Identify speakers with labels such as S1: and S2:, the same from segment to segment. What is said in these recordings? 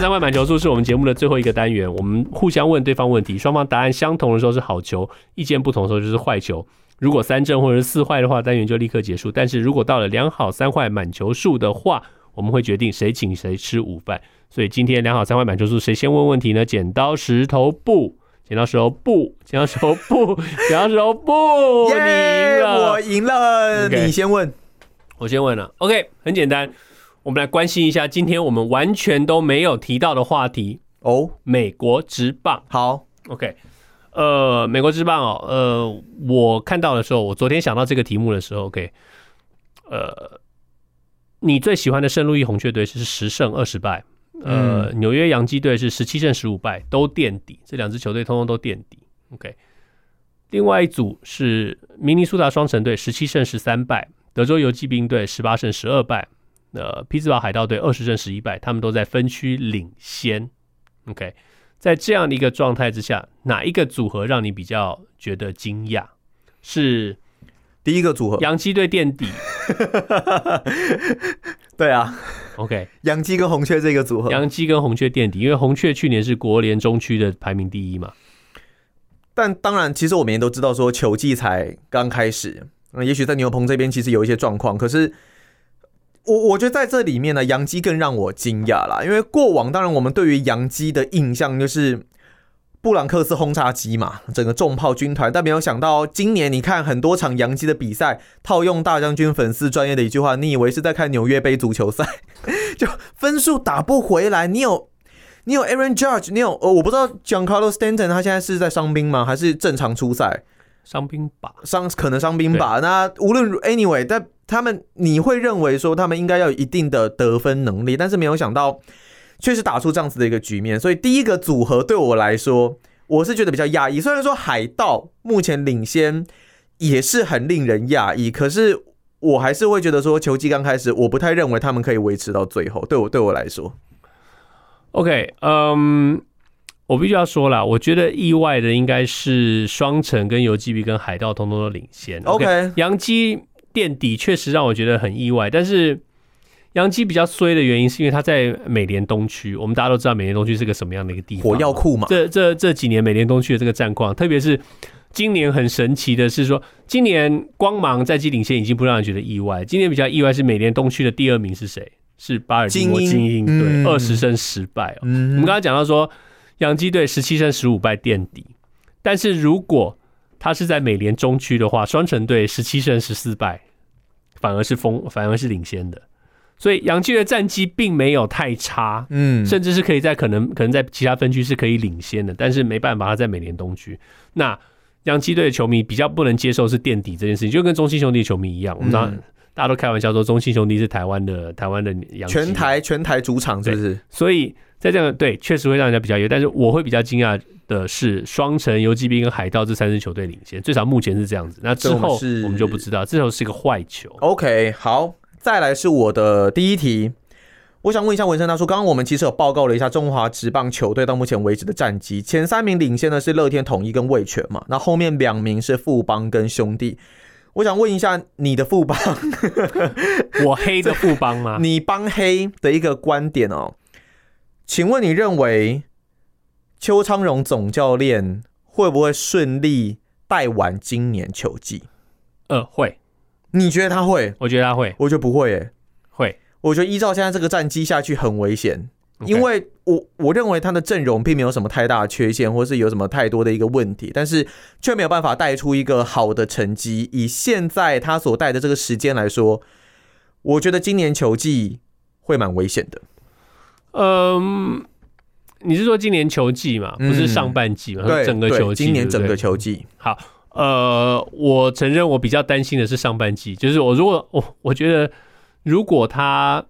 S1: 三坏满球数是我们节目的最后一个单元，我们互相问对方问题，双方答案相同的时候是好球，意见不同的时候就是坏球。如果三正或者是四坏的话，单元就立刻结束。但是如果到了良好三坏满球数的话，我们会决定谁请谁吃午饭。所以今天良好三坏满球数，谁先问问题呢？剪刀石头布，剪刀石头布，剪刀石头布，剪刀石头布，你赢了，
S2: 我赢了，okay, 你先问，
S1: 我先问了。OK，很简单。我们来关心一下，今天我们完全都没有提到的话题哦，美国职棒。
S2: 好
S1: ，OK，呃，美国职棒哦，呃，我看到的时候，我昨天想到这个题目的时候，OK，呃，你最喜欢的圣路易红雀队是十胜二十败，呃，嗯、纽约洋基队是十七胜十五败，都垫底，这两支球队通通都垫底。OK，另外一组是明尼苏达双城队十七胜十三败，德州游骑兵队十八胜十二败。呃，匹兹堡海盗队二十胜十一败，他们都在分区领先。OK，在这样的一个状态之下，哪一个组合让你比较觉得惊讶？是
S2: 第一个组合，
S1: 洋基队垫底。
S2: 对啊
S1: ，OK，
S2: 洋基跟红雀这个组合，
S1: 洋基跟红雀垫底，因为红雀去年是国联中区的排名第一嘛。
S2: 但当然，其实我们也都知道，说球季才刚开始，嗯，也许在牛棚这边其实有一些状况，可是。我我觉得在这里面呢，杨基更让我惊讶啦，因为过往当然我们对于杨基的印象就是布朗克斯轰炸机嘛，整个重炮军团，但没有想到今年你看很多场洋基的比赛，套用大将军粉丝专业的一句话，你以为是在看纽约杯足球赛，就分数打不回来。你有你有 Aaron Judge，你有呃，我不知道 Giancarlo Stanton 他现在是在伤兵吗？还是正常出赛？
S1: 伤兵吧，
S2: 伤可能伤兵吧。那无论 anyway，但他们你会认为说他们应该要有一定的得分能力，但是没有想到确实打出这样子的一个局面。所以第一个组合对我来说，我是觉得比较压抑。虽然说海盗目前领先也是很令人讶异，可是我还是会觉得说球季刚开始，我不太认为他们可以维持到最后。对我对我来说
S1: ，OK，嗯、um。我必须要说了，我觉得意外的应该是双城跟游击兵跟海盗通通都领先。OK，洋基垫底确实让我觉得很意外，但是杨基比较衰的原因是因为他在美联东区，我们大家都知道美联东区是个什么样的一个地方，
S2: 火药库嘛。
S1: 这这这几年美联东区的这个战况，特别是今年很神奇的是说，今年光芒战绩领先已经不让人觉得意外。今年比较意外是美联东区的第二名是谁？是巴尔的摩精英队，二十胜十败哦。我们刚刚讲到说。洋基队十七胜十五败垫底，但是如果他是在美联中区的话，双城队十七胜十四败，反而是封，反而是领先的。所以洋基的战绩并没有太差，嗯，甚至是可以在可能可能在其他分区是可以领先的，但是没办法，他在美联东区。那洋基队的球迷比较不能接受是垫底这件事情，就跟中信兄弟球迷一样，我们当大家都开玩笑说中信兄弟是台湾的台湾的洋
S2: 全台全台主场，是不是？
S1: 所以。在这样对，确实会让人家比较有，但是我会比较惊讶的是，双城、游击兵跟海盗这三支球队领先，最少目前是这样子。那之后我们就不知道，这时候是一个坏球。
S2: OK，好，再来是我的第一题，我想问一下文生大叔，刚刚我们其实有报告了一下中华职棒球队到目前为止的战绩，前三名领先的是乐天、统一跟味全嘛，那后面两名是富邦跟兄弟。我想问一下你的副帮，
S1: 我黑的副帮吗？
S2: 你帮黑的一个观点哦。请问你认为邱昌荣总教练会不会顺利带完今年球季？
S1: 呃，会。
S2: 你觉得他会？
S1: 我觉得他会。
S2: 我觉得不会诶。
S1: 会。我
S2: 觉得依照现在这个战绩下去很危险，因为我我认为他的阵容并没有什么太大的缺陷，或是有什么太多的一个问题，但是却没有办法带出一个好的成绩。以现在他所带的这个时间来说，我觉得今年球季会蛮危险的。
S1: 嗯，你是说今年球季嘛？不是上半季嘛？
S2: 对，
S1: 整个球季，
S2: 今年整个球季。
S1: 好，呃，我承认我比较担心的是上半季，就是我如果我我觉得如果他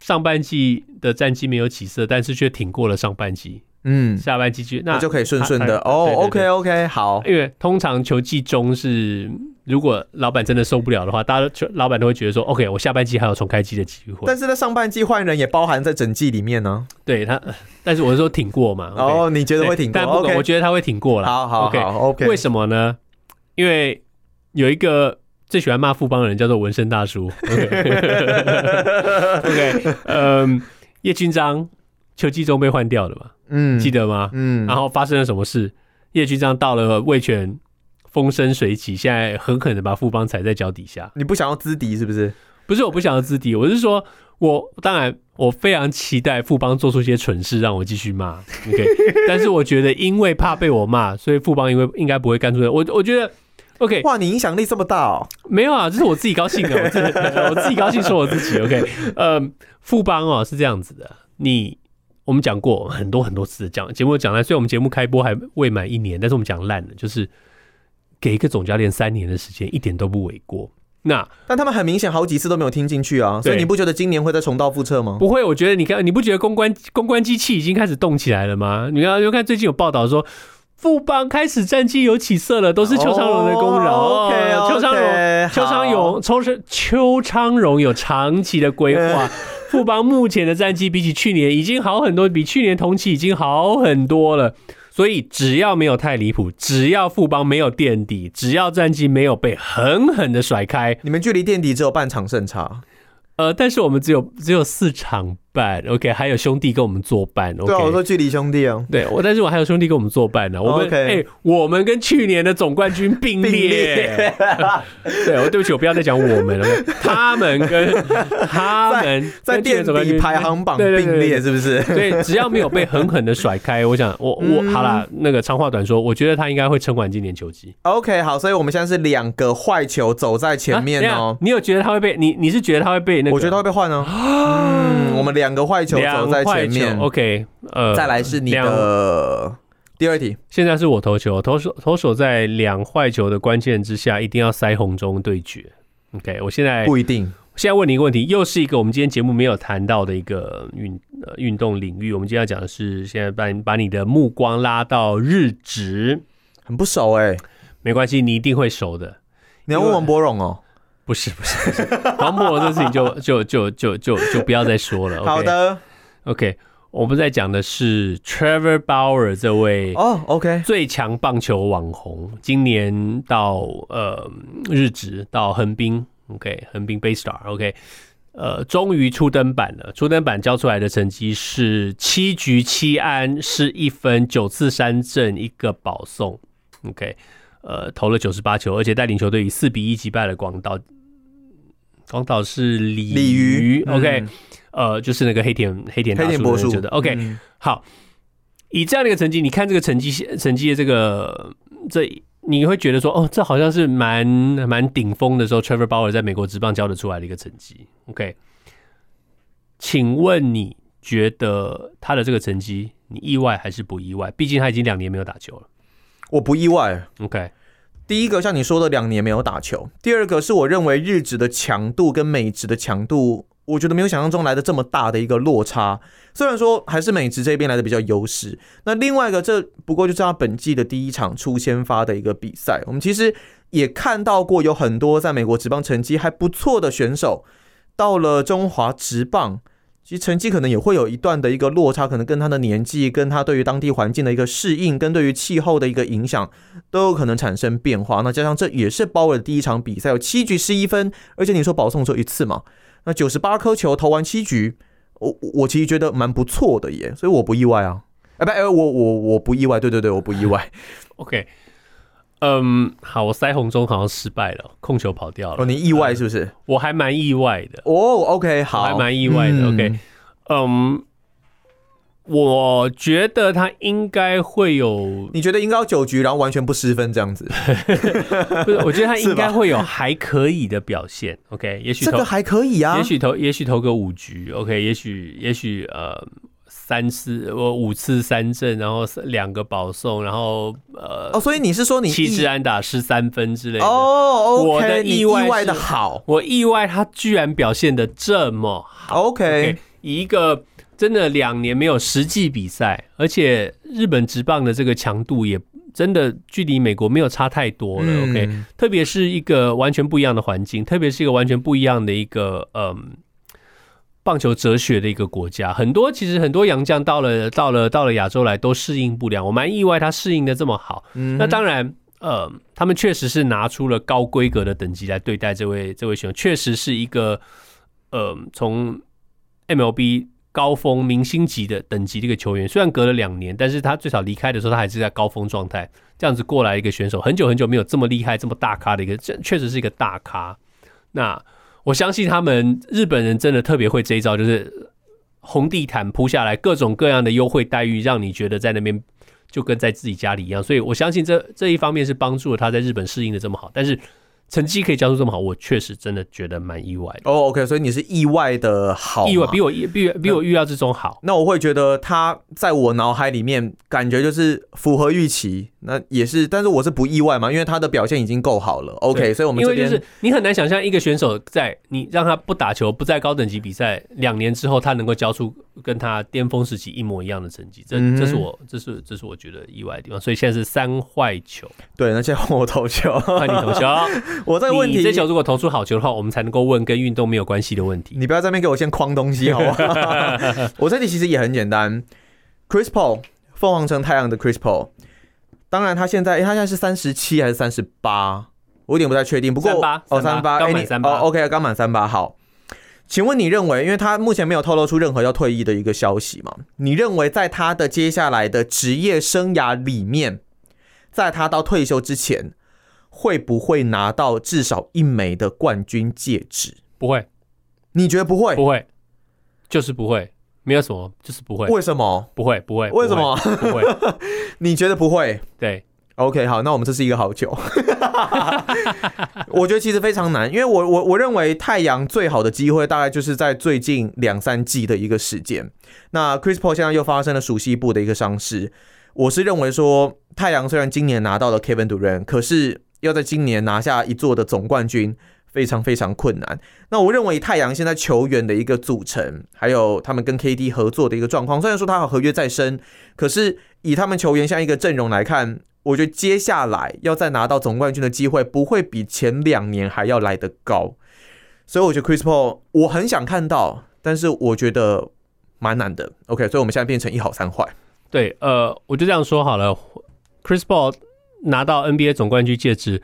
S1: 上半季的战绩没有起色，但是却挺过了上半季，嗯，下半季就那，
S2: 就可以顺顺的哦。OK OK，好，
S1: 因为通常球季中是。如果老板真的受不了的话，大家就老板都会觉得说，OK，我下半季还有重开机的机会。
S2: 但是在上半季换人也包含在整季里面呢、啊。
S1: 对他，但是我是说挺过嘛。
S2: 哦你觉得会挺过？
S1: 但不我觉得他会挺过了。
S2: 好好好 OK。
S1: 为什么呢？因为有一个最喜欢骂富邦的人叫做纹身大叔。OK，, okay 嗯，叶军章球季中被换掉了嘛？嗯，记得吗？嗯。然后发生了什么事？叶军章到了魏全。风生水起，现在狠狠的把富邦踩在脚底下。
S2: 你不想要资敌是不是？
S1: 不是，我不想要资敌，我是说，我当然我非常期待富邦做出一些蠢事，让我继续骂。OK，但是我觉得，因为怕被我骂，所以富邦因为应该不会干出来。我我觉得，OK，
S2: 哇，你影响力这么大哦？
S1: 没有啊，这是我自己高兴的，我自己我自己高兴说我自己。OK，呃，富邦哦是这样子的，你我们讲过很多很多次讲节目讲烂，虽然我们节目开播还未满一年，但是我们讲烂了，就是。给一个总教练三年的时间，一点都不为过。那
S2: 但他们很明显好几次都没有听进去啊，所以你不觉得今年会再重蹈覆辙吗？
S1: 不会，我觉得你看，你不觉得公关公关机器已经开始动起来了吗？你看，就看最近有报道说，富邦开始战绩有起色了，都是邱昌荣的功劳。
S2: Oh, OK，邱、
S1: 昌荣，邱昌荣，从是邱昌荣有长期的规划。富邦目前的战绩比起去年已经好很多，比去年同期已经好很多了。所以只要没有太离谱，只要富邦没有垫底，只要战绩没有被狠狠的甩开，
S2: 你们距离垫底只有半场胜差。
S1: 呃，但是我们只有只有四场。伴 OK，还有兄弟跟我们作伴。Okay?
S2: 对啊，我说距离兄弟啊。
S1: 对，我但是我还有兄弟跟我们作伴呢。我们哎、okay. 欸，我们跟去年的总冠军并列。对，我对不起，我不要再讲我们了。他们跟 他们
S2: 在垫底排行榜并列，是不是？
S1: 对，只要没有被狠狠的甩开，我想我我好啦，那个长话短说，我觉得他应该会撑完今年球季。
S2: OK，好，所以我们现在是两个坏球走在前面哦、喔。
S1: 你有觉得他会被你？你是觉得他会被那个？
S2: 我觉得他会被换哦。嗯，我们两。两个坏球走在前面
S1: ，OK，呃，
S2: 再来是你的第二题。
S1: 现在是我投球，投手投手在两坏球的关键之下，一定要塞红中对决。OK，我现在
S2: 不一定。
S1: 现在问你一个问题，又是一个我们今天节目没有谈到的一个运呃运动领域。我们今天要讲的是，现在把把你的目光拉到日职，
S2: 很不熟哎、欸，
S1: 没关系，你一定会熟的。
S2: 你要问王博荣哦。
S1: 不是不是不是，黄渤这事情就就就就就就不要再说了。Okay?
S2: 好的
S1: ，OK，我们在讲的是 Trevor Bauer 这位
S2: 哦，OK，
S1: 最强棒球网红，今年到呃日职到横滨，OK，横滨 BayStar，OK，呃，终于初登板了。初登板交出来的成绩是七局七安是一分九次三振一个保送，OK，呃，投了九十八球，而且带领球队以四比一击败了广岛。广岛是鲤鱼，鱼，OK，、嗯、呃，就是那个黑田黑田大叔觉得 OK，、嗯、好，以这样的一个成绩，你看这个成绩成绩的这个这，你会觉得说，哦，这好像是蛮蛮顶峰的时候，Trevor Bauer 在美国职棒交得出来的一个成绩，OK，请问你觉得他的这个成绩，你意外还是不意外？毕竟他已经两年没有打球了，
S2: 我不意外
S1: ，OK。
S2: 第一个像你说的两年没有打球，第二个是我认为日职的强度跟美职的强度，我觉得没有想象中来的这么大的一个落差。虽然说还是美职这边来的比较优势，那另外一个这不过就是他本季的第一场出先发的一个比赛。我们其实也看到过有很多在美国职棒成绩还不错的选手，到了中华职棒。其实成绩可能也会有一段的一个落差，可能跟他的年纪、跟他对于当地环境的一个适应、跟对于气候的一个影响，都有可能产生变化。那加上这也是鲍尔的第一场比赛，有七局失一分，而且你说保送只有一次嘛？那九十八颗球投完七局，我我其实觉得蛮不错的耶，所以我不意外啊。哎不，哎我我我不意外，对对对，我不意外。
S1: OK，嗯，好，我腮红中好像失败了，控球跑掉了。
S2: 哦，你意外是不是？嗯、
S1: 我还蛮意外的。
S2: 哦，OK，好，
S1: 还蛮意外的。嗯、OK。嗯，我觉得他应该会有。
S2: 你觉得应该有九局，然后完全不失分这样子？
S1: 不是，我觉得他应该会有还可以的表现。OK，也许
S2: 这个还可以啊，
S1: 也许投，也许投个五局。OK，也许，也许呃三次，我五次三振，然后两个保送，然后呃
S2: 哦，所以你是说你
S1: 七支安打失三分之类的？
S2: 哦，
S1: 我的意外，
S2: 意外的好，
S1: 我意外他居然表现的这么好。
S2: OK。
S1: 以一个真的两年没有实际比赛，而且日本职棒的这个强度也真的距离美国没有差太多了。嗯、OK，特别是一个完全不一样的环境，特别是一个完全不一样的一个嗯棒球哲学的一个国家。很多其实很多洋将到了到了到了亚洲来都适应不良，我蛮意外他适应的这么好。嗯、那当然。呃，他们确实是拿出了高规格的等级来对待这位这位选手，确实是一个呃，从 MLB 高峰明星级的等级的一个球员。虽然隔了两年，但是他最少离开的时候，他还是在高峰状态。这样子过来一个选手，很久很久没有这么厉害、这么大咖的一个，这确实是一个大咖。那我相信他们日本人真的特别会这一招，就是红地毯铺下来，各种各样的优惠待遇，让你觉得在那边。就跟在自己家里一样，所以我相信这这一方面是帮助了他在日本适应的这么好，但是。成绩可以交出这么好，我确实真的觉得蛮意外的。
S2: 哦、oh，OK，所以你是意外的好，
S1: 意外比我比比比我预料之中好。
S2: 那我会觉得他在我脑海里面感觉就是符合预期，那也是，但是我是不意外嘛，因为他的表现已经够好了。OK，所以我们这边
S1: 因为就是你很难想象一个选手在你让他不打球，不在高等级比赛两年之后，他能够交出跟他巅峰时期一模一样的成绩，这、嗯、这是我这是这是我觉得意外的地方。所以现在是三坏球，
S2: 对，那现在换我投球，
S1: 换你投球。
S2: 我这个问题，
S1: 你这球如果投出好球的话，我们才能够问跟运动没有关系的问题。
S2: 你不要在那边给我先框东西，好不好？我这里其实也很简单。Chris Paul，凤凰城太阳的 Chris Paul，当然他现在，他现在是三十七还是三十八？我有点不太确定。不过
S1: 38，
S2: 哦，三八，刚满三八，OK，刚满三八。好，请问你认为，因为他目前没有透露出任何要退役的一个消息嘛？你认为在他的接下来的职业生涯里面，在他到退休之前？会不会拿到至少一枚的冠军戒指？
S1: 不会，
S2: 你觉得不会？
S1: 不会，就是不会，没有什么，就是不会。
S2: 为什么？
S1: 不会，不会。
S2: 为什么？
S1: 不会？
S2: 你觉得不会？
S1: 对
S2: ，OK，好，那我们这是一个好球。我觉得其实非常难，因为我我我认为太阳最好的机会大概就是在最近两三季的一个时间。那 Chris Paul 现在又发生了熟悉部的一个伤势，我是认为说太阳虽然今年拿到了 Kevin Durant，可是。要在今年拿下一座的总冠军，非常非常困难。那我认为太阳现在球员的一个组成，还有他们跟 KD 合作的一个状况，虽然说他有合约在身，可是以他们球员像一个阵容来看，我觉得接下来要再拿到总冠军的机会，不会比前两年还要来得高。所以我觉得 Chris Paul 我很想看到，但是我觉得蛮难的。OK，所以我们现在变成一好三坏。
S1: 对，呃，我就这样说好了，Chris Paul。拿到 NBA 总冠军戒指，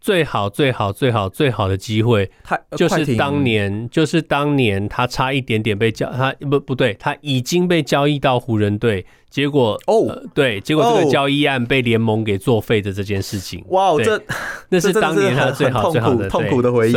S1: 最好最好最好最好的机会，他就是当年，就是当年他差一点点被交，他不不对，他已经被交易到湖人队，结果哦、呃，对，结果这个交易案被联盟给作废的这件事情，
S2: 哇，这
S1: 那是当年他最好最好的
S2: 痛苦的回
S1: 忆。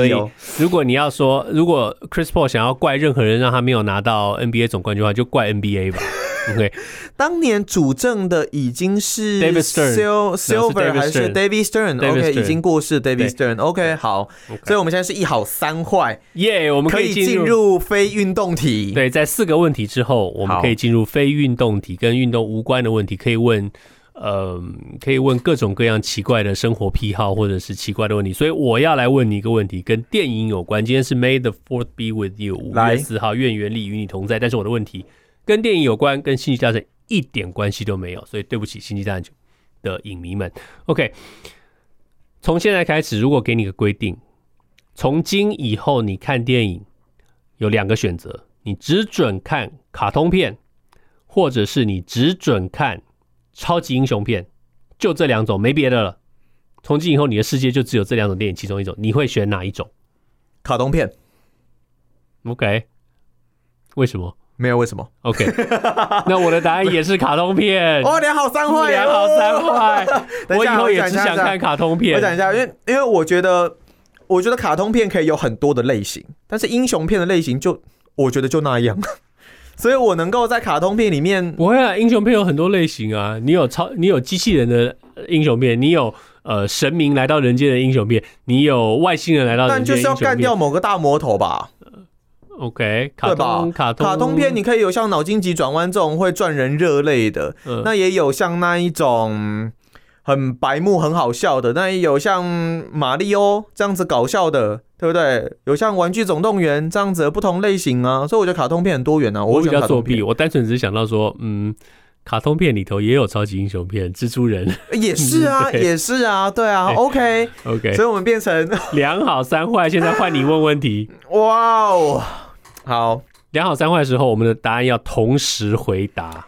S1: 如果你要说，如果 Chris Paul 想要怪任何人让他没有拿到 NBA 总冠军的话，就怪 NBA 吧。OK，
S2: 当年主政的已经是
S1: David Stern，Silver
S2: 还是 David Stern？OK，已经过世 David Stern。OK，好，所以我们现在是一好三坏。
S1: 耶，我们可以进
S2: 入非运动题。
S1: 对，在四个问题之后，我们可以进入非运动题，跟运动无关的问题，可以问，呃，可以问各种各样奇怪的生活癖好或者是奇怪的问题。所以我要来问你一个问题，跟电影有关。今天是 May the Fourth be with you，五月四号，愿原力与你同在。但是我的问题。跟电影有关，跟星际大战一点关系都没有，所以对不起星际大战的影迷们。OK，从现在开始，如果给你个规定，从今以后你看电影有两个选择，你只准看卡通片，或者是你只准看超级英雄片，就这两种，没别的了。从今以后，你的世界就只有这两种电影其中一种，你会选哪一种？
S2: 卡通片。
S1: OK，为什么？
S2: 没有为什么
S1: ？OK，那我的答案也是卡通片。
S2: 哦，两好三坏，
S1: 两好三坏。我以后也只想看卡通片。
S2: 我讲一下，因为因为我觉得，我觉得卡通片可以有很多的类型，但是英雄片的类型就我觉得就那样。所以我能够在卡通片里面，
S1: 不会啊，英雄片有很多类型啊。你有超，你有机器人的英雄片，你有呃神明来到人间的英雄片，你有外星人来到人间的英雄片，但就是要干掉
S2: 某个大魔头吧。
S1: OK，卡通卡通。
S2: 卡通片，你可以有像脑筋急转弯这种会赚人热泪的，嗯，那也有像那一种很白目很好笑的，那也有像马里欧这样子搞笑的，对对不对？有像《玩具总动员》这样子的不同类型啊，所以我觉得卡通片很多元啊。
S1: 我比较作
S2: 弊，
S1: 我单纯只是想到说，嗯。卡通片里头也有超级英雄片，蜘蛛人。
S2: 也是啊，也是啊，对啊，OK。
S1: OK，
S2: 所以我们变成
S1: 两好三坏。现在换你问问题，
S2: 哇哦，好，
S1: 两好三坏的时候，我们的答案要同时回答。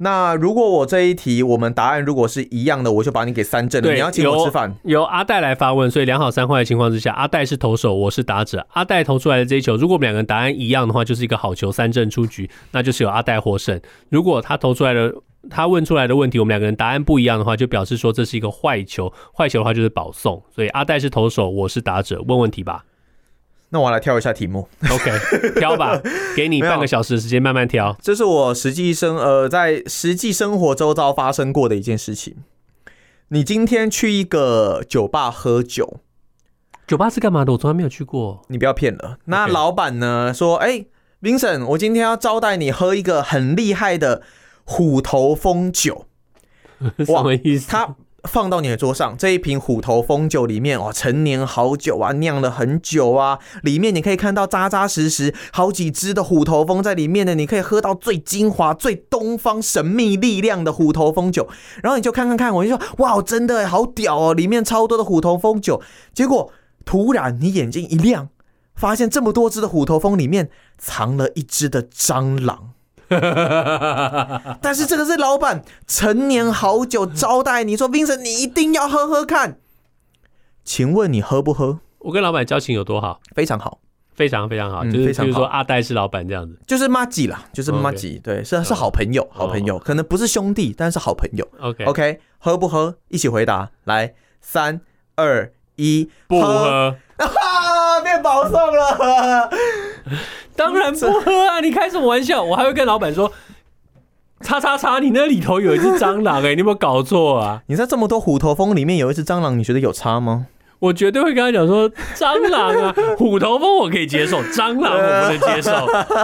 S2: 那如果我这一题我们答案如果是一样的，我就把你给三振了。你要请我吃饭。
S1: 由阿戴来发问，所以两好三坏的情况之下，阿戴是投手，我是打者。阿戴投出来的这一球，如果我们两个人答案一样的话，就是一个好球，三振出局，那就是由阿戴获胜。如果他投出来的，他问出来的问题，我们两个人答案不一样的话，就表示说这是一个坏球，坏球的话就是保送。所以阿戴是投手，我是打者，问问题吧。
S2: 那我来挑一下题目，
S1: OK，挑吧，给你半个小时的时间慢慢挑。
S2: 这是我实际生呃在实际生活周遭发生过的一件事情。你今天去一个酒吧喝酒，
S1: 酒吧是干嘛的？我从来没有去过。
S2: 你不要骗了。那老板呢说，哎、欸，Vincent，我今天要招待你喝一个很厉害的虎头蜂酒。
S1: 什么意思？
S2: 他。放到你的桌上，这一瓶虎头蜂酒里面，哦，陈年好酒啊，酿了很久啊，里面你可以看到扎扎实实好几只的虎头蜂在里面呢，你可以喝到最精华、最东方神秘力量的虎头蜂酒，然后你就看看看，我就说，哇，真的好屌哦，里面超多的虎头蜂酒，结果突然你眼睛一亮，发现这么多只的虎头蜂里面藏了一只的蟑螂。但是这个是老板陈年好酒招待你说，Vincent 你一定要喝喝看。请问你喝不喝？
S1: 我跟老板交情有多好？
S2: 非常好，
S1: 非常非常好，就是比如说阿呆是老板这样子，
S2: 就是妈吉啦，就是妈吉，对，是是好朋友，好朋友，可能不是兄弟，但是好朋友。
S1: OK
S2: OK，喝不喝？一起回答，来，三二一，
S1: 不喝，
S2: 啊，变保送了。
S1: 当然不喝啊！你开什么玩笑？我还会跟老板说：“叉叉叉，你那里头有一只蟑螂哎、欸，你有没有搞错啊？”
S2: 你在这么多虎头蜂里面有一只蟑螂，你觉得有差吗？
S1: 我绝对会跟他讲说：“蟑螂啊，虎头蜂我可以接受，蟑螂我不能接受。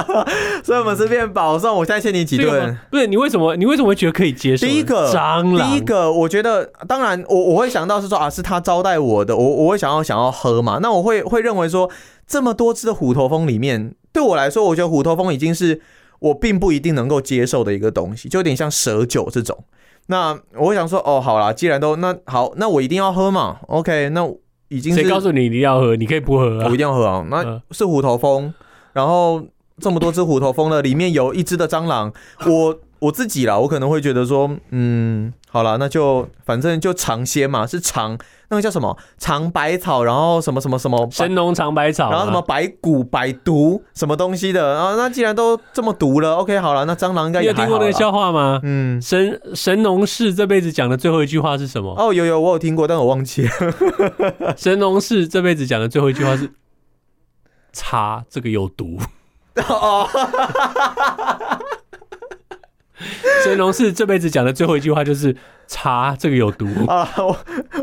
S1: ”
S2: 所以我们是变保送。我现在欠你几顿？
S1: 不是你为什么？你为什么会觉得可以接受？
S2: 第一个
S1: 蟑螂，
S2: 第一个我觉得，当然我我会想到是说啊，是他招待我的，我我会想要想要喝嘛。那我会会认为说，这么多只的虎头蜂里面。对我来说，我觉得虎头蜂已经是我并不一定能够接受的一个东西，就有点像蛇酒这种。那我想说，哦，好啦，既然都那好，那我一定要喝嘛。OK，那已经是
S1: 谁告诉你一定要喝？你可以不喝啊，
S2: 我一定要喝啊。那是虎头蜂，然后这么多只虎头蜂呢，里面有一只的蟑螂，我我自己啦，我可能会觉得说，嗯。好了，那就反正就尝鲜嘛，是尝那个叫什么尝百草，然后什么什么什么
S1: 神农尝百草，
S2: 然后什么百谷百毒什么东西的啊？那既然都这么毒了，OK，好了，那蟑螂应该也。
S1: 听过那个笑话吗？
S2: 嗯，
S1: 神神农氏这辈子讲的最后一句话是什么？
S2: 哦，有有，我有听过，但我忘记了。
S1: 神农氏这辈子讲的最后一句话是“茶这个有毒”。哦。神农氏这辈子讲的最后一句话就是“茶这个有毒”
S2: 啊！我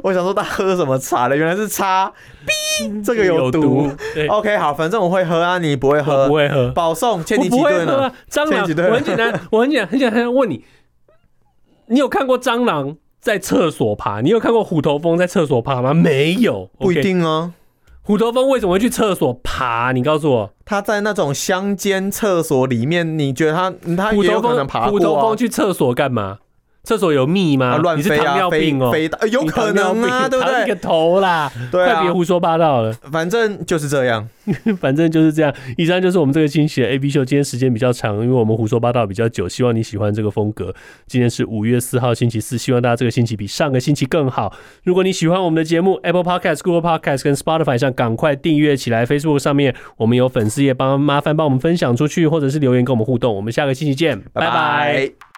S2: 我想说他喝什么茶了，原来是茶，B 这个有毒。OK，好，反正我会喝啊，你不会喝，
S1: 不会喝，
S2: 保送，欠你几顿呢？
S1: 蟑螂，我很简单，我很简很简单问你，你有看过蟑螂在厕所爬？你有看过虎头蜂在厕所爬吗？没有，
S2: 不一定啊。
S1: 虎头蜂为什么会去厕所爬？你告诉我，
S2: 他在那种乡间厕所里面，你觉得他他也有可能爬过啊？
S1: 虎头蜂去厕所干嘛？厕所有蜜吗？
S2: 乱飞啊，
S1: 你是糖尿病哦，
S2: 飞飞有可能啊，对不对？
S1: 一个头啦，对啊，快别胡说八道了。
S2: 反正就是这样，
S1: 反正就是这样。以上就是我们这个星期的 A B 秀。今天时间比较长，因为我们胡说八道比较久，希望你喜欢这个风格。今天是五月四号星期四，希望大家这个星期比上个星期更好。如果你喜欢我们的节目，Apple Podcast、Google Podcast 跟 Spotify 上赶快订阅起来。Facebook 上面我们有粉丝页，帮麻烦帮我们分享出去，或者是留言跟我们互动。我们下个星期见。拜拜。